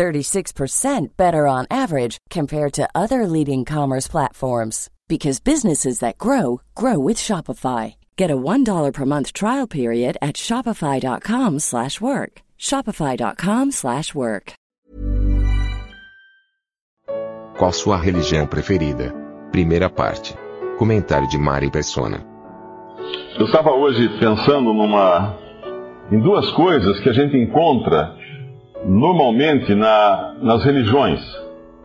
36% better on average compared to other leading commerce platforms because businesses that grow grow with Shopify. Get a $1 per month trial period at shopify.com/work. shopify.com/work. Qual sua religião preferida? Primeira parte. Comentário de Mari Persona. Eu estava hoje pensando numa em duas coisas que a gente encontra normalmente na, nas religiões.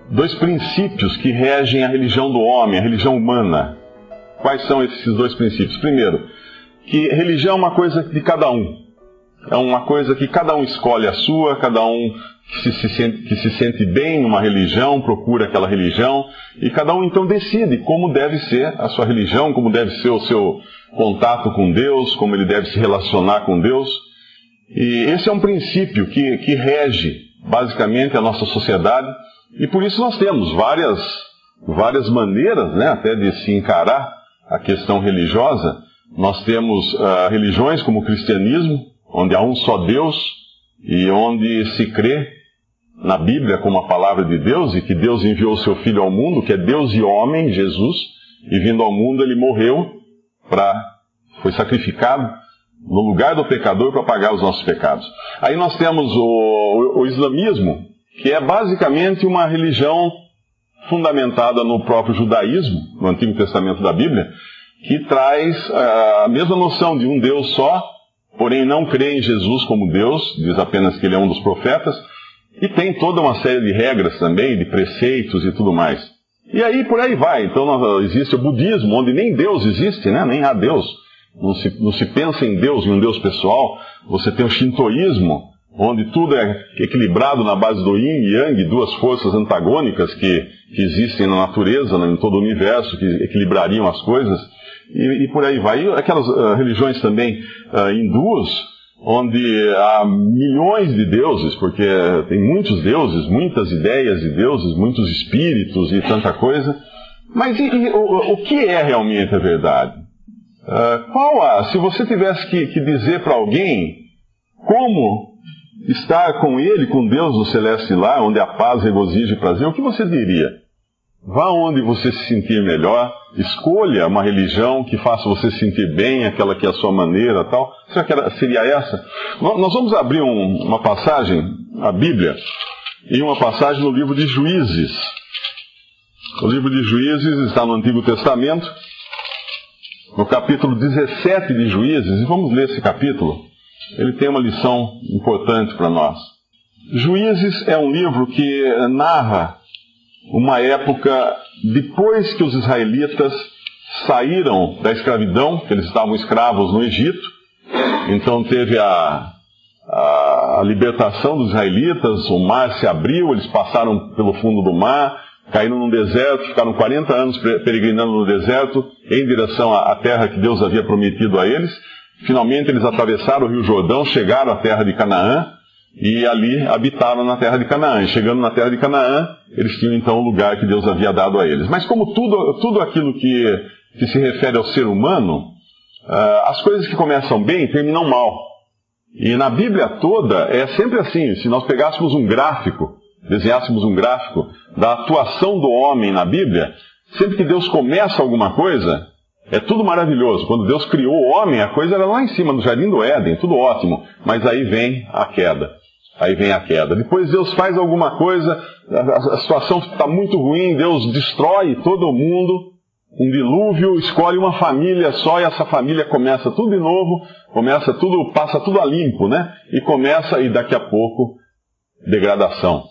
Dois princípios que regem a religião do homem, a religião humana. Quais são esses dois princípios? Primeiro, que religião é uma coisa de cada um. É uma coisa que cada um escolhe a sua, cada um que se, sente, que se sente bem numa religião, procura aquela religião, e cada um então decide como deve ser a sua religião, como deve ser o seu contato com Deus, como ele deve se relacionar com Deus. E esse é um princípio que, que rege basicamente a nossa sociedade, e por isso nós temos várias, várias maneiras né, até de se encarar a questão religiosa. Nós temos uh, religiões como o cristianismo, onde há um só Deus e onde se crê na Bíblia como a palavra de Deus e que Deus enviou o seu Filho ao mundo, que é Deus e homem, Jesus, e vindo ao mundo ele morreu para foi sacrificado no lugar do pecador para pagar os nossos pecados. Aí nós temos o, o, islamismo, que é basicamente uma religião fundamentada no próprio judaísmo, no Antigo Testamento da Bíblia, que traz uh, a mesma noção de um Deus só, porém não crê em Jesus como Deus, diz apenas que ele é um dos profetas, e tem toda uma série de regras também, de preceitos e tudo mais. E aí por aí vai. Então existe o budismo, onde nem Deus existe, né? nem há Deus não se, não se pensa em Deus, em um Deus pessoal. Você tem o shintoísmo, onde tudo é equilibrado na base do yin e yang, duas forças antagônicas que, que existem na natureza, né, em todo o universo, que equilibrariam as coisas, e, e por aí vai. E aquelas uh, religiões também uh, hindus, onde há milhões de deuses, porque tem muitos deuses, muitas ideias de deuses, muitos espíritos e tanta coisa. Mas e, e, o, o que é realmente a verdade? Uh, qual a, se você tivesse que, que dizer para alguém como estar com Ele, com Deus no celeste lá, onde a paz, regozijo e prazer, o que você diria? Vá onde você se sentir melhor, escolha uma religião que faça você se sentir bem, aquela que é a sua maneira tal. Será que era, seria essa? Nós vamos abrir um, uma passagem, a Bíblia, em uma passagem no livro de Juízes. O livro de Juízes está no Antigo Testamento no capítulo 17 de Juízes, e vamos ler esse capítulo, ele tem uma lição importante para nós. Juízes é um livro que narra uma época depois que os israelitas saíram da escravidão, que eles estavam escravos no Egito, então teve a, a, a libertação dos israelitas, o mar se abriu, eles passaram pelo fundo do mar, caíram no deserto, ficaram 40 anos peregrinando no deserto em direção à terra que Deus havia prometido a eles. Finalmente eles atravessaram o Rio Jordão, chegaram à terra de Canaã e ali habitaram na terra de Canaã. E chegando na terra de Canaã, eles tinham então o lugar que Deus havia dado a eles. Mas como tudo, tudo aquilo que, que se refere ao ser humano, uh, as coisas que começam bem terminam mal. E na Bíblia toda é sempre assim. Se nós pegássemos um gráfico desenhássemos um gráfico da atuação do homem na Bíblia, sempre que Deus começa alguma coisa, é tudo maravilhoso. Quando Deus criou o homem, a coisa era lá em cima, no jardim do Éden, tudo ótimo. Mas aí vem a queda. Aí vem a queda. Depois Deus faz alguma coisa, a, situação está muito ruim, Deus destrói todo mundo, um dilúvio, escolhe uma família só e essa família começa tudo de novo, começa tudo, passa tudo a limpo, né? E começa, e daqui a pouco, degradação.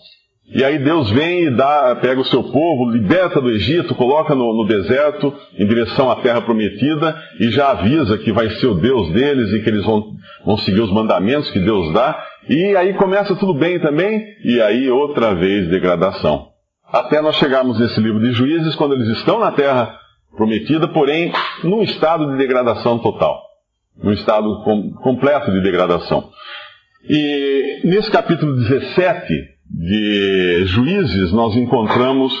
E aí Deus vem e dá, pega o seu povo, liberta do Egito, coloca no, no, deserto em direção à terra prometida e já avisa que vai ser o Deus deles e que eles vão, vão seguir os mandamentos que Deus dá. E aí começa tudo bem também, e aí outra vez degradação. até nós chegarmos nesse livro de Juízes, quando eles estão na terra prometida, porém num estado de degradação total, num estado com, completo de degradação. E nesse capítulo 17 de Juízes, nós encontramos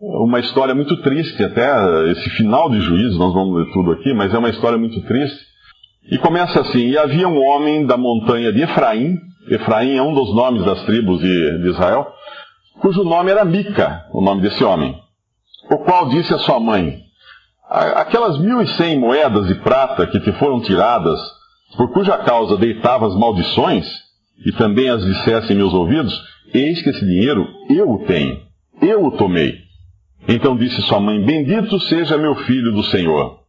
uma história muito triste, até esse final de Juízes, nós vamos ler tudo aqui, mas é uma história muito triste. E começa assim: E havia um homem da montanha de Efraim, Efraim é um dos nomes das tribos de, de Israel, cujo nome era Mica, o nome desse homem, o qual disse à sua mãe: Aquelas mil e cem moedas de prata que te foram tiradas, por cuja causa deitavas maldições, e também as dissesse em meus ouvidos, eis que esse dinheiro eu o tenho, eu o tomei. Então disse sua mãe: Bendito seja meu filho do Senhor.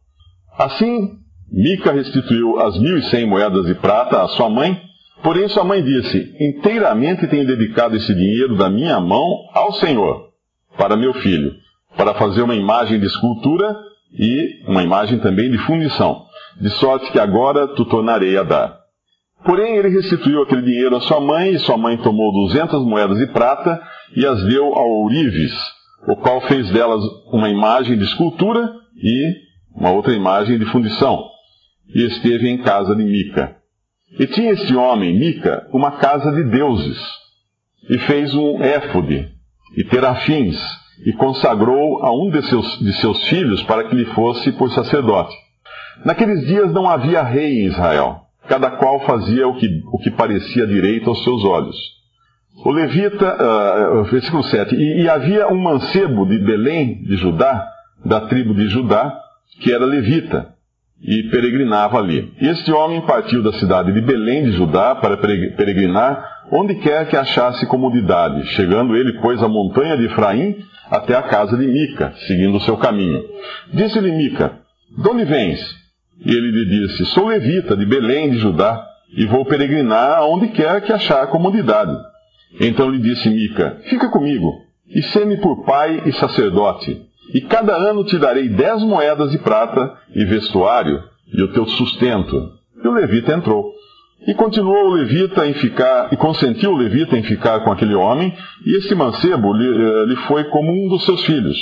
Assim, Mica restituiu as mil e cem moedas de prata à sua mãe, porém sua mãe disse: Inteiramente tenho dedicado esse dinheiro da minha mão ao Senhor, para meu filho, para fazer uma imagem de escultura e uma imagem também de fundição, de sorte que agora tu tornarei a dar. Porém, ele restituiu aquele dinheiro à sua mãe, e sua mãe tomou duzentas moedas de prata e as deu ao ourives, o qual fez delas uma imagem de escultura e uma outra imagem de fundição, e esteve em casa de Mica. E tinha este homem, Mica, uma casa de deuses, e fez um éfode, e terafins, e consagrou a um de seus, de seus filhos para que lhe fosse por sacerdote. Naqueles dias não havia rei em Israel, cada qual fazia o que, o que parecia direito aos seus olhos. O levita, uh, versículo 7, e, e havia um mancebo de Belém, de Judá, da tribo de Judá, que era levita, e peregrinava ali. Este homem partiu da cidade de Belém de Judá para peregrinar onde quer que achasse comodidade, chegando ele, pois, à montanha de Efraim até a casa de Mica, seguindo o seu caminho. Disse-lhe Mica: De onde vens? E ele lhe disse: Sou levita de Belém de Judá, e vou peregrinar aonde quer que achar comodidade. Então lhe disse Mica: Fica comigo, e sê-me por pai e sacerdote, e cada ano te darei dez moedas de prata e vestuário e o teu sustento. E o levita entrou. E continuou o levita em ficar, e consentiu o levita em ficar com aquele homem, e esse mancebo lhe, eh, lhe foi como um dos seus filhos.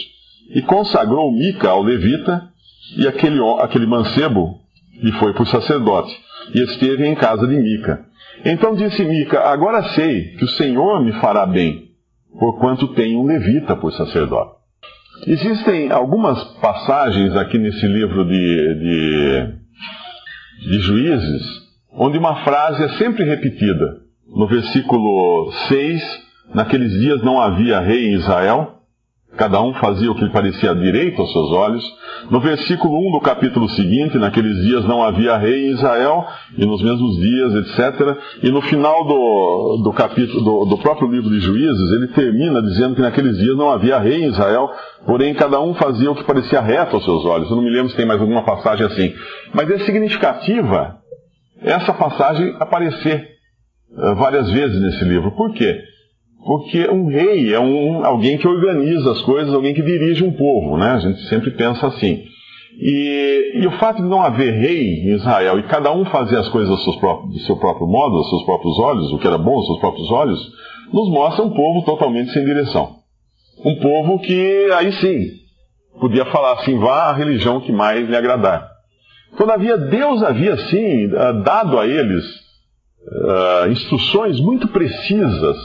E consagrou Mica ao levita, e aquele, aquele mancebo lhe foi por sacerdote, e esteve em casa de Mica. Então disse Mica: Agora sei que o Senhor me fará bem, porquanto tenho um levita por sacerdote. Existem algumas passagens aqui nesse livro de, de, de Juízes onde uma frase é sempre repetida. No versículo 6, naqueles dias não havia rei em Israel, cada um fazia o que lhe parecia direito aos seus olhos. No versículo 1 do capítulo seguinte, naqueles dias não havia rei em Israel, e nos mesmos dias, etc. E no final do, do capítulo do, do próprio livro de Juízes, ele termina dizendo que naqueles dias não havia rei em Israel, porém cada um fazia o que parecia reto aos seus olhos. Eu não me lembro se tem mais alguma passagem assim. Mas é significativa essa passagem aparecer uh, várias vezes nesse livro. Por quê? Porque um rei é um, alguém que organiza as coisas, alguém que dirige um povo, né? A gente sempre pensa assim. E, e, o fato de não haver rei em Israel e cada um fazer as coisas do seu próprio modo, aos seus próprios olhos, o que era bom aos seus próprios olhos, nos mostra um povo totalmente sem direção. Um povo que, aí sim, podia falar assim: vá à religião que mais lhe agradar. Todavia, Deus havia, sim, eh, dado a eles uh, instruções muito precisas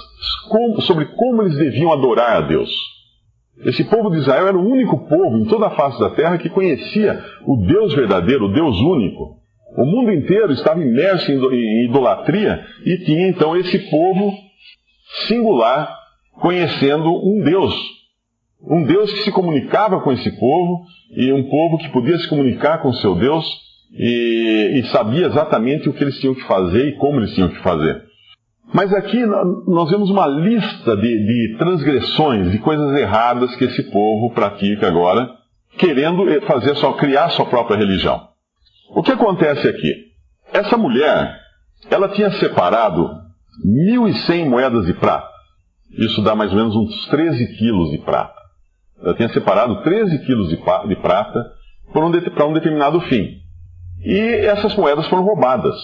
sobre como eles deviam adorar a Deus. Esse povo de Israel era o único povo em toda a face da terra que conhecia o Deus verdadeiro, o Deus único. O mundo inteiro estava imerso em idolatria e tinha então esse povo singular conhecendo um Deus. Um Deus que se comunicava com esse povo e um povo que podia se comunicar com seu Deus e, e sabia exatamente o que eles tinham que fazer e como eles tinham que fazer. Mas aqui nós vemos uma lista de, de, transgressões, de coisas erradas que esse povo pratica agora, querendo fazer só, criar sua própria religião. O que acontece aqui? Essa mulher, ela tinha separado 1.100 moedas de prata. Isso dá mais ou menos uns 13 quilos de prata. Ela tinha separado 13 quilos de, prata para um, um determinado fim. E essas moedas foram roubadas.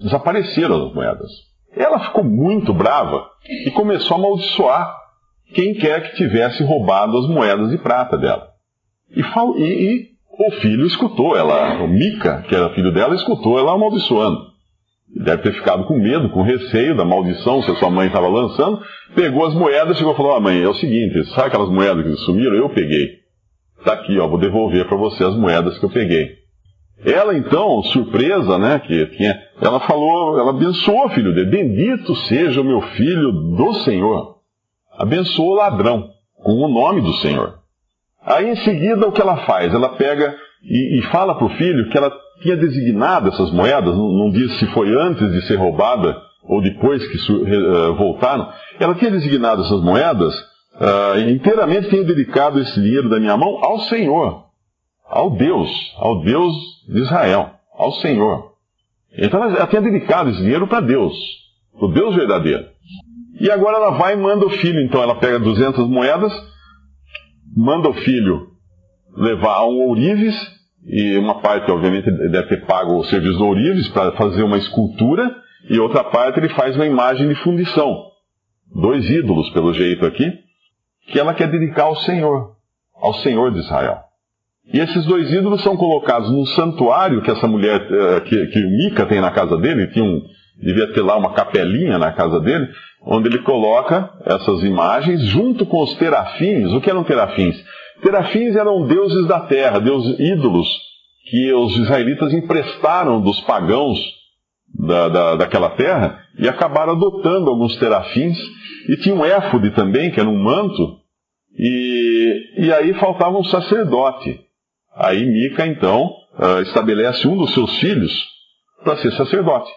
Desapareceram as moedas. Ela ficou muito brava e começou a amaldiçoar quem quer que tivesse roubado as moedas de prata dela. E, e, e o filho escutou ela, o Mica, que era filho dela, escutou ela amaldiçoando. Deve ter ficado com medo, com receio da maldição que a sua mãe estava lançando. Pegou as moedas, chegou e falou: ah, mãe, é o seguinte, sabe aquelas moedas que sumiram? Eu peguei. Está aqui, ó, vou devolver para você as moedas que eu peguei. Ela então, surpresa, né, que tinha, ela falou, ela abençoou o filho dele. Bendito seja o meu filho do Senhor. Abençoou o ladrão, com o nome do Senhor. Aí em seguida o que ela faz? Ela pega e, e fala para o filho que ela tinha designado essas moedas, não, não, diz se foi antes de ser roubada ou depois que uh, voltaram. Ela tinha designado essas moedas, uh, inteiramente tinha dedicado esse dinheiro da minha mão ao Senhor, ao Deus, ao Deus de Israel, ao Senhor. Então ela, tinha dedicado esse dinheiro para Deus, para o Deus verdadeiro. E agora ela vai e manda o filho, então ela pega 200 moedas, manda o filho levar um ourives, e uma parte, obviamente, deve ter pago o serviço do ourives para fazer uma escultura, e outra parte ele faz uma imagem de fundição. Dois ídolos, pelo jeito aqui, que ela quer dedicar ao Senhor, ao Senhor de Israel. E esses dois ídolos são colocados num santuário que essa mulher, eh, que, que o Mica tem na casa dele, tinha um, devia ter lá uma capelinha na casa dele, onde ele coloca essas imagens junto com os terafins. O que eram terafins? Terafins eram deuses da terra, deuses ídolos que os israelitas emprestaram dos pagãos da, da, daquela terra e acabaram adotando alguns terafins. E tinha um éfode também, que era um manto, e, e aí faltava um sacerdote. Aí Mica, então, uh, estabelece um dos seus filhos para ser sacerdote.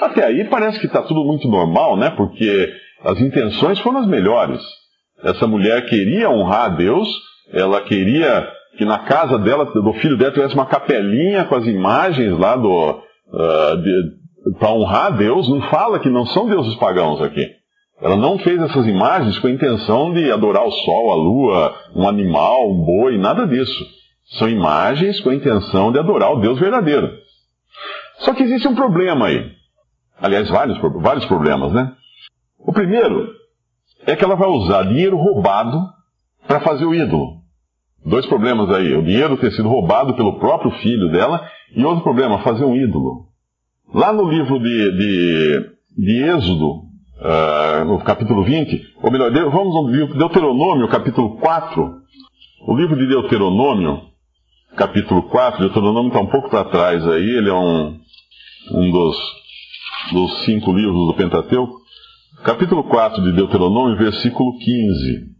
Até aí parece que está tudo muito normal, né? Porque as intenções foram as melhores. Essa mulher queria honrar a Deus, ela queria que na casa dela, do filho dela, tivesse uma capelinha com as imagens lá do. Uh, para honrar a Deus, não fala que não são deuses pagãos aqui. Ela não fez essas imagens com a intenção de adorar o sol, a lua, um animal, um boi, nada disso. São imagens com a intenção de adorar o Deus verdadeiro. Só que existe um problema aí. Aliás, vários, vários problemas, né? O primeiro é que ela vai usar dinheiro roubado para fazer o ídolo. Dois problemas aí. O dinheiro ter sido roubado pelo próprio filho dela e outro problema, fazer um ídolo. Lá no livro de, de, de Êxodo, uh, no capítulo 20, ou melhor, vamos ao livro Deuteronômio, capítulo 4. O livro de Deuteronômio, capítulo 4, Deuteronômio está um pouco para trás aí, ele é um, um dos dos cinco livros do Pentateuco, capítulo 4 de Deuteronômio, versículo 15.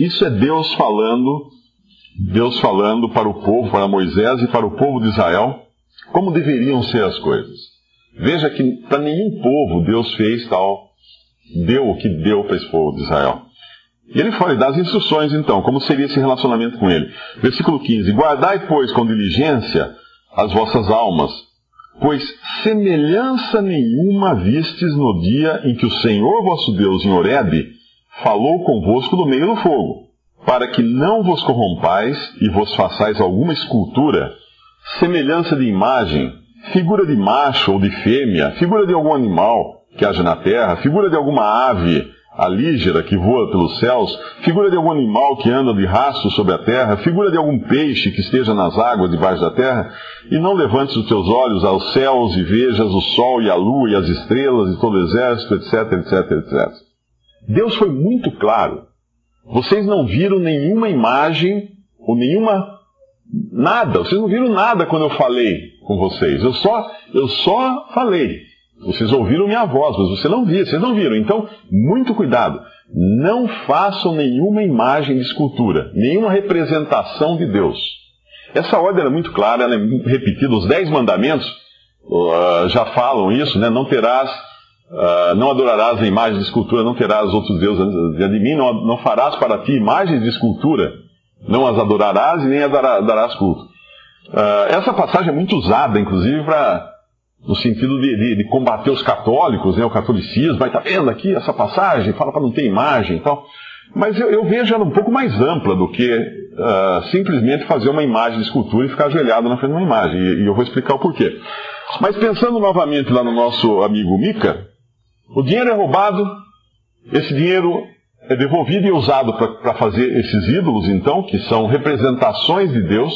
Isso é Deus falando, Deus falando para o povo, para Moisés e para o povo de Israel, como deveriam ser as coisas. Veja que para nenhum povo Deus fez tal, deu o que deu para esse povo de Israel. E ele fala, e dá as instruções então, como seria esse relacionamento com ele. Versículo 15: Guardai, pois, com diligência as vossas almas, Pois semelhança nenhuma vistes no dia em que o Senhor vosso Deus em Horebe falou convosco do meio do fogo, para que não vos corrompais e vos façais alguma escultura, semelhança de imagem, figura de macho ou de fêmea, figura de algum animal que haja na terra, figura de alguma ave, a lígera que voa pelos céus, figura de algum animal que anda de rastro sobre a terra, figura de algum peixe que esteja nas águas debaixo da terra, e não levantes os teus olhos aos céus e vejas o sol e a lua e as estrelas e todo o exército, etc, etc, etc. Deus foi muito claro. Vocês não viram nenhuma imagem ou nenhuma nada. Vocês não viram nada quando eu falei com vocês. Eu só eu só falei. Vocês ouviram minha voz, mas você não viu, vocês não viram. Então, muito cuidado. Não façam nenhuma imagem de escultura, nenhuma representação de Deus. Essa ordem é muito clara, ela é repetida. Os dez mandamentos uh, já falam isso, né? Não terás, uh, não adorarás a imagem de escultura, não terás outros deuses de mim, não, não farás para ti imagens de escultura, não as adorarás e nem as darás culto. Uh, essa passagem é muito usada, inclusive, para no sentido de, de, de, combater os católicos, né, o catolicismo, vai estar tá vendo aqui essa passagem, fala para não ter imagem e tal. Mas eu, eu, vejo ela um pouco mais ampla do que uh, simplesmente fazer uma imagem de escultura e ficar ajoelhado na frente de uma imagem. E, e, eu vou explicar o porquê. Mas pensando novamente lá no nosso amigo Mica, o dinheiro é roubado, esse dinheiro é devolvido e usado para fazer esses ídolos, então, que são representações de Deus,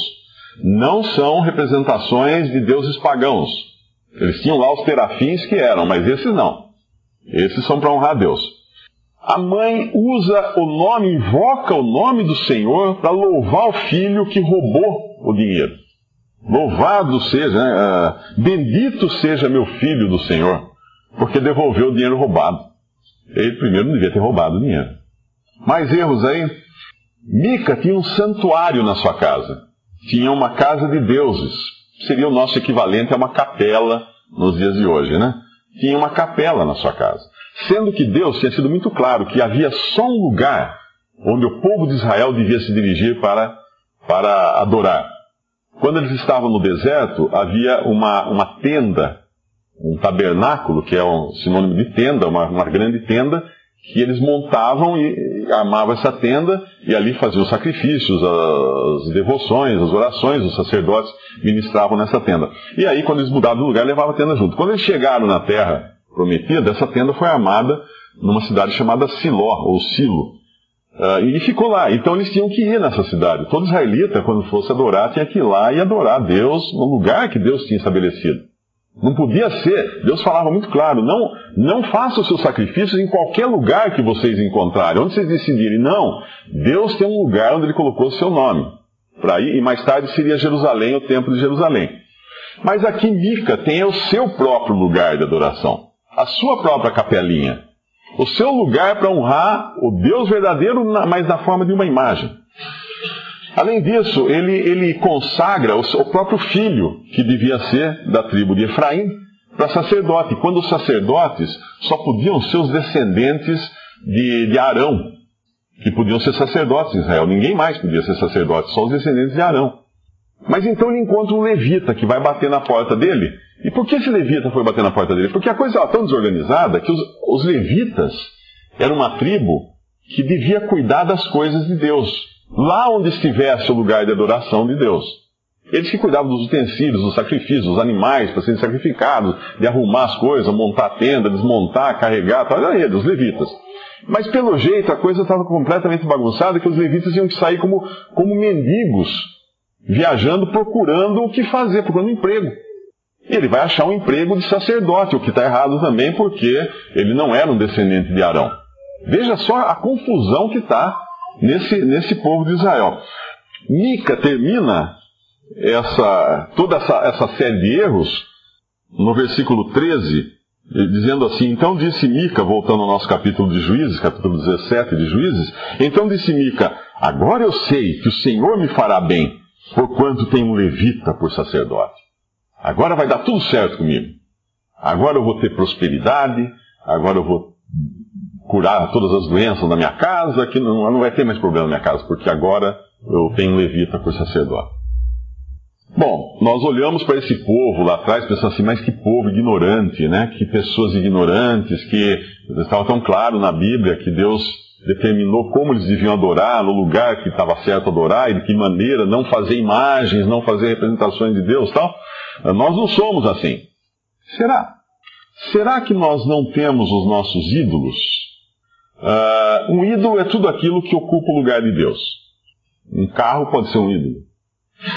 não são representações de deuses pagãos. Eles tinham lá os terafins que eram, mas esses não. Esses são para honrar Deus. A mãe usa o nome, invoca o nome do Senhor para louvar o filho que roubou o dinheiro. Louvado seja, né? uh, bendito seja meu filho do Senhor, porque devolveu o dinheiro roubado. Ele primeiro não devia ter roubado o dinheiro. Mais erros aí? Mica tinha um santuário na sua casa. Tinha uma casa de deuses. Seria o nosso equivalente a uma capela nos dias de hoje, né? Tinha uma capela na sua casa. Sendo que Deus tinha sido muito claro que havia só um lugar onde o povo de Israel devia se dirigir para, para adorar. Quando eles estavam no deserto, havia uma, uma tenda, um tabernáculo, que é um sinônimo de tenda, uma, uma grande tenda, que eles montavam e armavam essa tenda e ali faziam os sacrifícios, as devoções, as orações, os sacerdotes ministravam nessa tenda. E aí, quando eles mudavam de lugar, levavam a tenda junto. Quando eles chegaram na terra prometida, essa tenda foi armada numa cidade chamada Siló, ou Silo. Uh, e ficou lá. Então eles tinham que ir nessa cidade. Todo israelita, quando fosse adorar, tinha que ir lá e adorar Deus no lugar que Deus tinha estabelecido. Não podia ser. Deus falava muito claro: não, não façam os seus sacrifícios em qualquer lugar que vocês encontrarem, onde vocês decidirem. Não. Deus tem um lugar onde Ele colocou o seu nome. Para ir, e mais tarde seria Jerusalém, o templo de Jerusalém. Mas aqui Mica tem o seu próprio lugar de adoração, a sua própria capelinha, o seu lugar para honrar o Deus verdadeiro, mas na forma de uma imagem. Além disso, ele, ele consagra o, o próprio filho, que devia ser da tribo de Efraim, para sacerdote. Quando os sacerdotes só podiam ser os descendentes de, de Arão, que podiam ser sacerdotes em Israel. Ninguém mais podia ser sacerdote, só os descendentes de Arão. Mas então ele encontra um levita que vai bater na porta dele. E por que esse levita foi bater na porta dele? Porque a coisa estava tão desorganizada que os, os levitas eram uma tribo que devia cuidar das coisas de Deus lá onde estivesse o lugar de adoração de Deus. Eles que cuidavam dos utensílios, dos sacrifícios, dos animais para serem sacrificados, de arrumar as coisas, montar a tenda, desmontar, carregar, tal, era eles, os levitas. Mas pelo jeito a coisa estava completamente bagunçada, que os levitas tinham que sair como, como mendigos, viajando, procurando o que fazer, procurando emprego. E ele vai achar um emprego de sacerdote, o que está errado também, porque ele não era um descendente de Arão. Veja só a confusão que está nesse, nesse povo de Israel. Mica termina essa, toda essa, essa série de erros no versículo 13, dizendo assim: Então disse Mica, voltando ao nosso capítulo de Juízes, capítulo 17 de Juízes, então disse Mica: Agora eu sei que o Senhor me fará bem, porquanto tem um levita por sacerdote. Agora vai dar tudo certo comigo. Agora eu vou ter prosperidade, agora eu vou curar todas as doenças da minha casa, que não, não vai ter mais problema na minha casa, porque agora eu tenho um levita por sacerdote. Bom, nós olhamos para esse povo lá atrás pensando assim, mas que povo ignorante, né? Que pessoas ignorantes, que estava tão claro na Bíblia que Deus determinou como eles deviam adorar, no lugar que estava certo adorar, e de que maneira, não fazer imagens, não fazer representações de Deus tal. Nós não somos assim. Será? Será que nós não temos os nossos ídolos Uh, um ídolo é tudo aquilo que ocupa o lugar de Deus. Um carro pode ser um ídolo.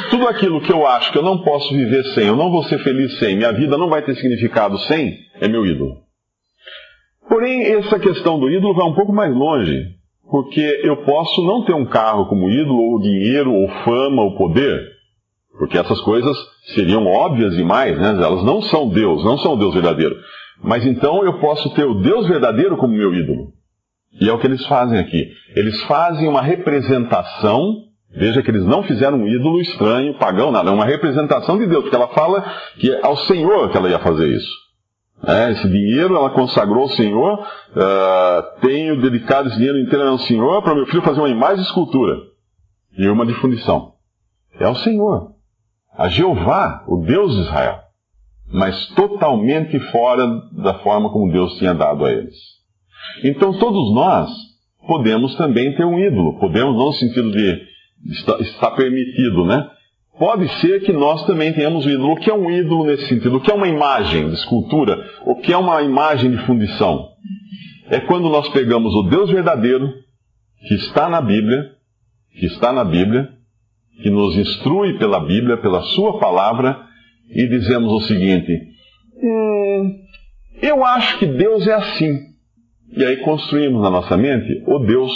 Tudo aquilo que eu acho que eu não posso viver sem, eu não vou ser feliz sem, minha vida não vai ter significado sem, é meu ídolo. Porém, essa questão do ídolo vai um pouco mais longe, porque eu posso não ter um carro como ídolo, ou dinheiro, ou fama, ou poder, porque essas coisas seriam óbvias demais, né? elas não são Deus, não são Deus verdadeiro. Mas então eu posso ter o Deus verdadeiro como meu ídolo. E é o que eles fazem aqui. Eles fazem uma representação, veja que eles não fizeram um ídolo estranho, pagão, nada, é uma representação de Deus, porque ela fala que é ao Senhor que ela ia fazer isso. É, esse dinheiro ela consagrou ao Senhor, uh, tenho dedicado esse dinheiro inteiro ao Senhor para meu filho fazer uma imagem de escultura e uma de fundição. É ao Senhor, a Jeová, o Deus de Israel, mas totalmente fora da forma como Deus tinha dado a eles. Então todos nós podemos também ter um ídolo. Podemos, não no sentido de estar permitido, né? Pode ser que nós também tenhamos um ídolo. O que é um ídolo nesse sentido? O que é uma imagem de escultura? O que é uma imagem de fundição? É quando nós pegamos o Deus verdadeiro que está na Bíblia, que está na Bíblia, que nos instrui pela Bíblia, pela Sua palavra, e dizemos o seguinte: hum, eu acho que Deus é assim. E aí construímos na nossa mente o Deus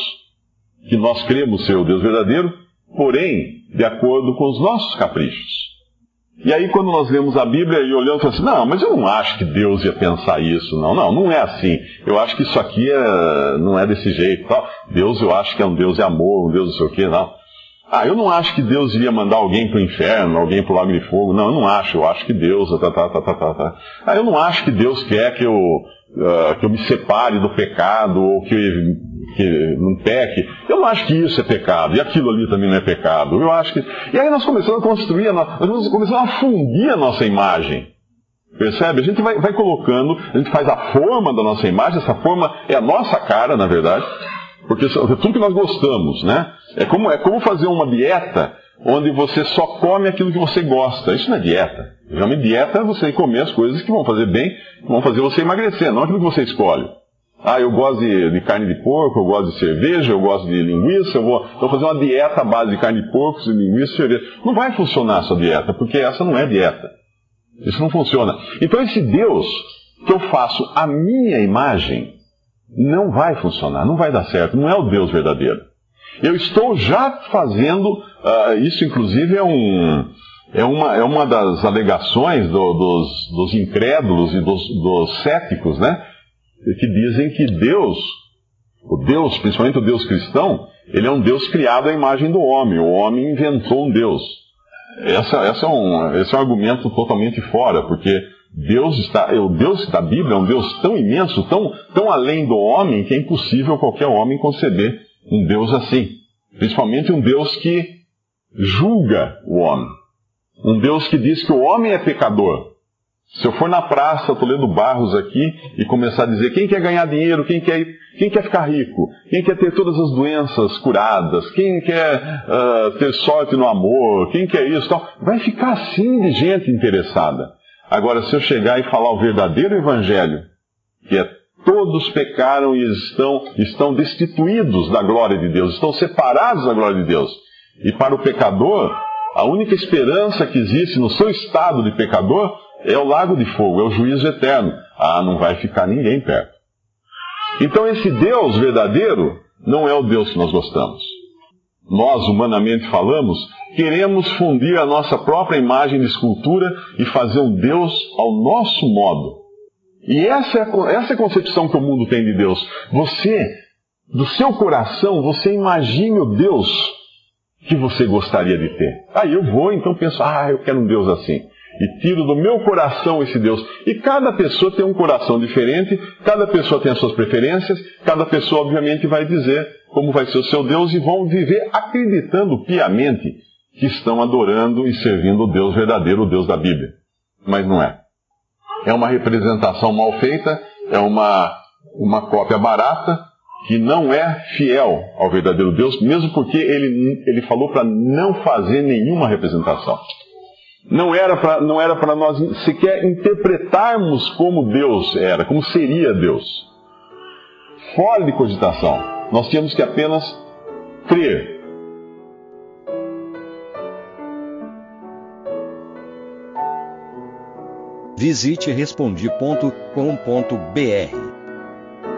que nós cremos ser o Deus verdadeiro, porém, de acordo com os nossos caprichos. E aí, quando nós lemos a Bíblia e olhamos assim, não, mas eu não acho que Deus ia pensar isso, não, não, não é assim. Eu acho que isso aqui é, não é desse jeito. Tal. Deus, eu acho que é um Deus de amor, um Deus não sei o quê, não. Ah, eu não acho que Deus iria mandar alguém para o inferno, alguém para o lago de fogo. Não, eu não acho. Eu acho que Deus. Tá, tá, tá, tá, tá, tá. Ah, eu não acho que Deus quer que eu, uh, que eu me separe do pecado ou que que não peque. Eu não acho que isso é pecado, e aquilo ali também não é pecado. Eu acho que. E aí nós começamos a construir, nós começamos a fundir a nossa imagem. Percebe? A gente vai, vai colocando, a gente faz a forma da nossa imagem, essa forma é a nossa cara, na verdade, porque é tudo que nós gostamos, né? É como, é como fazer uma dieta onde você só come aquilo que você gosta. Isso não é dieta. Realmente, dieta é você comer as coisas que vão fazer bem, que vão fazer você emagrecer, não aquilo que você escolhe. Ah, eu gosto de, de, carne de porco, eu gosto de cerveja, eu gosto de linguiça, eu vou, vou fazer uma dieta à base de carne de porco, de linguiça e cerveja. Não vai funcionar essa dieta, porque essa não é dieta. Isso não funciona. Então esse Deus que eu faço a minha imagem não vai funcionar, não vai dar certo, não é o Deus verdadeiro. Eu estou já fazendo, uh, isso inclusive é, um, é, uma, é uma das alegações do, dos, dos incrédulos e dos, dos céticos, né? que dizem que Deus, o Deus, principalmente o Deus cristão, ele é um Deus criado à imagem do homem. O homem inventou um Deus. Essa, essa é um, esse é um argumento totalmente fora, porque Deus está, o Deus da Bíblia é um Deus tão imenso, tão, tão além do homem, que é impossível qualquer homem conceber um Deus assim. Principalmente um Deus que julga o homem. Um Deus que diz que o homem é pecador. Se eu for na praça, estou lendo Barros aqui, e começar a dizer quem quer ganhar dinheiro, quem quer, quem quer ficar rico, quem quer ter todas as doenças curadas, quem quer uh, ter sorte no amor, quem quer isso, tal, vai ficar assim de gente interessada. Agora, se eu chegar e falar o verdadeiro evangelho, que é todos pecaram e estão, estão destituídos da glória de Deus, estão separados da glória de Deus. E para o pecador, a única esperança que existe no seu estado de pecador é o lago de fogo, é o juízo eterno. Ah, não vai ficar ninguém perto. Então esse Deus verdadeiro não é o Deus que nós gostamos. Nós, humanamente falamos, queremos fundir a nossa própria imagem de escultura e fazer um Deus ao nosso modo. E essa é, essa é a concepção que o mundo tem de Deus. Você, do seu coração, você imagine o Deus que você gostaria de ter. Aí eu vou, então penso, ah, eu quero um Deus assim e tiro do meu coração esse Deus. E cada pessoa tem um coração diferente, cada pessoa tem as suas preferências, cada pessoa, obviamente, vai dizer como vai ser o seu Deus e vão viver acreditando piamente que estão adorando e servindo o Deus verdadeiro, o Deus da Bíblia. Mas não é. É uma representação mal feita, é uma, uma cópia barata, que não é fiel ao verdadeiro Deus, mesmo porque ele, ele falou para não fazer nenhuma representação. Não era para nós sequer interpretarmos como Deus era, como seria Deus. Fora de cogitação. Nós tínhamos que apenas crer. Visite respondi.com.br.